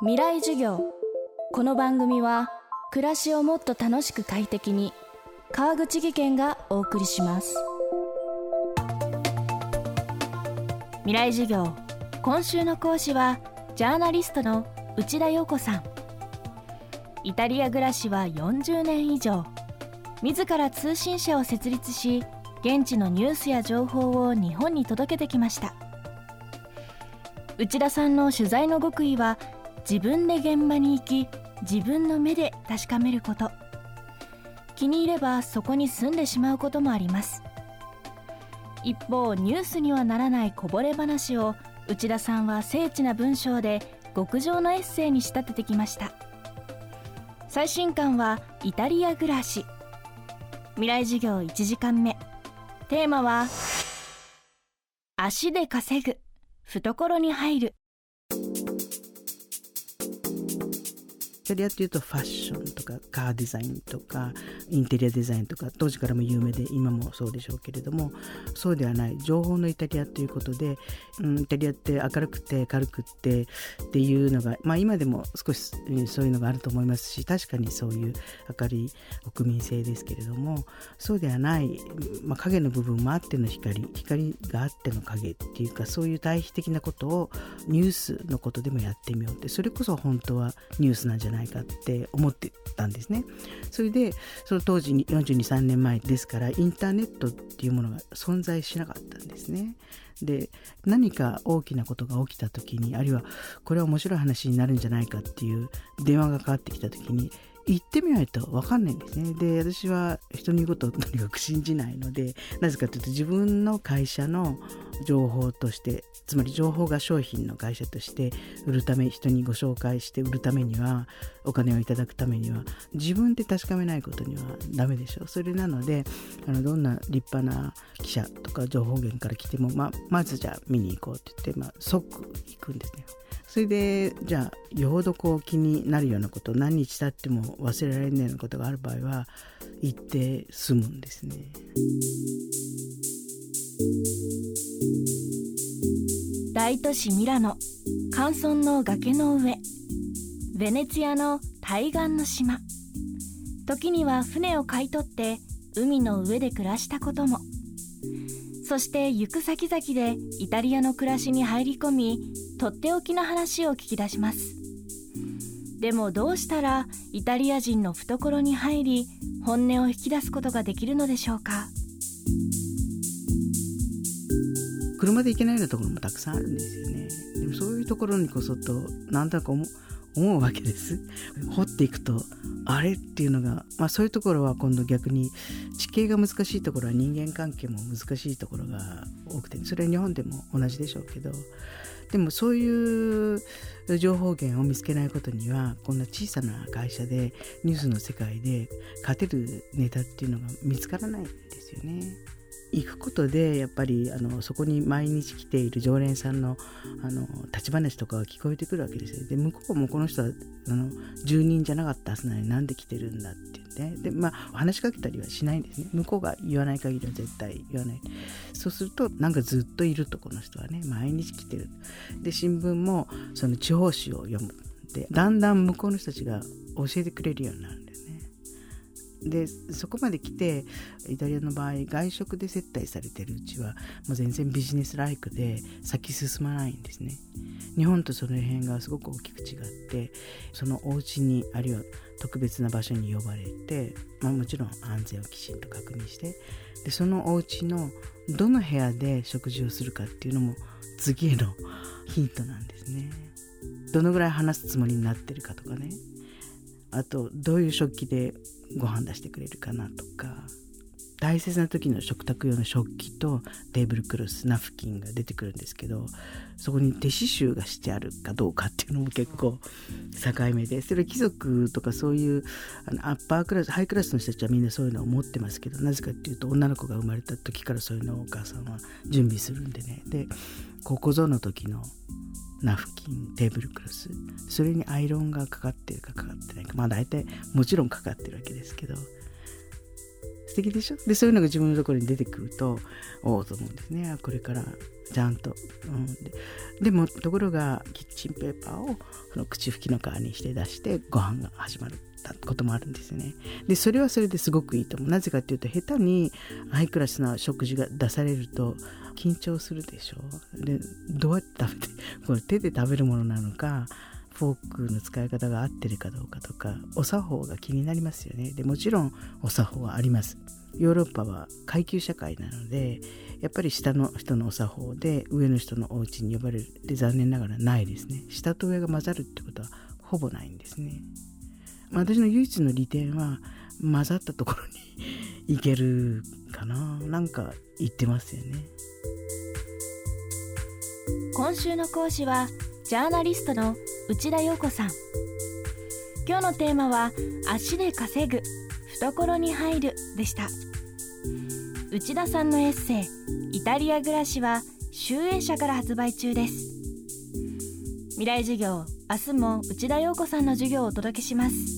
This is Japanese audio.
未来授業。この番組は暮らしをもっと楽しく快適に川口義賢がお送りします。未来授業。今週の講師はジャーナリストの内田洋子さん。イタリア暮らしは40年以上。自ら通信社を設立し現地のニュースや情報を日本に届けてきました。内田さんの取材の極意は自分で現場に行き自分の目で確かめること。気に入ればそこに住んでしまうこともあります。一方ニュースにはならないこぼれ話を内田さんは精緻な文章で極上のエッセイに仕立ててきました。最新刊はイタリア暮らし。未来授業1時間目。テーマは足で稼ぐ。懐に入る。キャリアっていうとファッションとかカーデザインとかインテリアデザインとか当時からも有名で今もそうでしょうけれどもそうではない。情報のイタリアということで、うん、イタリアって明るくて軽くってっていうのが、まあ、今でも少しそういうのがあると思いますし確かにそういう明るい国民性ですけれどもそうではない、まあ、影の部分もあっての光光があっての影っていうかそういう対比的なことをニュースのことでもやってみようってそれこそ本当はニュースなんじゃないないかって思ってたんですね。それでその当時に423年前ですからインターネットっていうものが存在しなかったんですね。で何か大きなことが起きた時にあるいはこれは面白い話になるんじゃないかっていう電話がかかってきた時に行ってみないと分かんないんですね。で私は人に言うことをとにかく信じないのでなぜかというと自分の会社の情報としてつまり情報が商品の会社として売るため人にご紹介して売るためにはお金をいただくためには自分で確かめないことにはダメでしょうそれなのであのどんな立派な記者とか情報源から来ても、ままずじゃあ見に行こうって言って、まあ、即行くんですね。それでじゃあよほどこう気になるようなこと何日経っても忘れられないようなことがある場合は行って済むんですね。大都市ミラノ乾村の崖の上ベネツィアの対岸の島時には船を買い取って海の上で暮らしたこともそして行く先々でイタリアの暮らしに入り込みとっておきの話を聞き出します。でもどうしたらイタリア人の懐に入り本音を引き出すことができるのでしょうか？車で行けないようなところもたくさんあるんですよね。でもそういうところにこそと何だか思うわけです掘っていくとあれっていうのが、まあ、そういうところは今度逆に地形が難しいところは人間関係も難しいところが多くてそれは日本でも同じでしょうけどでもそういう情報源を見つけないことにはこんな小さな会社でニュースの世界で勝てるネタっていうのが見つからないんですよね。行くことでやっぱりあのそこに毎日来ている常連さんのあの立ち話とかが聞こえてくるわけですよ。で向こうもこの人はあの住人じゃなかったはずなのになんで来てるんだって言ってでまあ話しかけたりはしないんですね。向こうが言わない限りは絶対言わない。そうするとなんかずっといるとこの人はね毎日来てる。で新聞もその地方紙を読む。でだんだん向こうの人たちが教えてくれるようになる。でそこまで来てイタリアの場合外食で接待されてるうちはもう全然ビジネスライクで先進まないんですね。日本とその辺がすごく大きく違ってそのお家にあるいは特別な場所に呼ばれて、まあ、もちろん安全をきちんと確認してでそのお家のどの部屋で食事をするかっていうのも次へのヒントなんですね。どのぐらい話すつもりになってるかとかね。あとどういう食器でご飯出してくれるかなとか。大切な時の食卓用の食器とテーブルクロスナフキンが出てくるんですけどそこに手刺繍がしてあるかどうかっていうのも結構境目でそれ貴族とかそういうあのアッパークラスハイクラスの人たちはみんなそういうのを持ってますけどなぜかっていうと女の子が生まれた時からそういうのをお母さんは準備するんでね。でここぞの時のナフキンテーブルクロス。それにアイロンがかかってるかかかってないか。まあ大体もちろんかかってるわけですけど。素敵でしょ？でそういうのが自分のところに出てくるとおおと思うんですね。これからちゃんと、うん、ででもところがキッチンペーパーをその口拭きの代わりにして出してご飯が始まることもあるんですね。でそれはそれですごくいいと思う。なぜかっていうと下手にハイクラスな食事が出されると緊張するでしょ？でどうやって食べて これ手で食べるものなのかフォークの使い方が合ってるかどうかとかお作法が気になりますよね。でもちろんお作法はあります。ヨーロッパは階級社会なのでやっぱり下の人のお作法で上の人のお家に呼ばれる。って残念ながらないですね。下と上が混ざるってことはほぼないんですね。ま私の唯一の利点は混ざったところに行けるかな？なんか言ってますよね。今週の講師はジャーナリストの内田洋子さん。今日のテーマは足で稼ぐ懐に入るでした。内田さんのエッセイイタリア暮らしは集英社から発売中です。未来授業明日も内田洋子さんの授業をお届けします。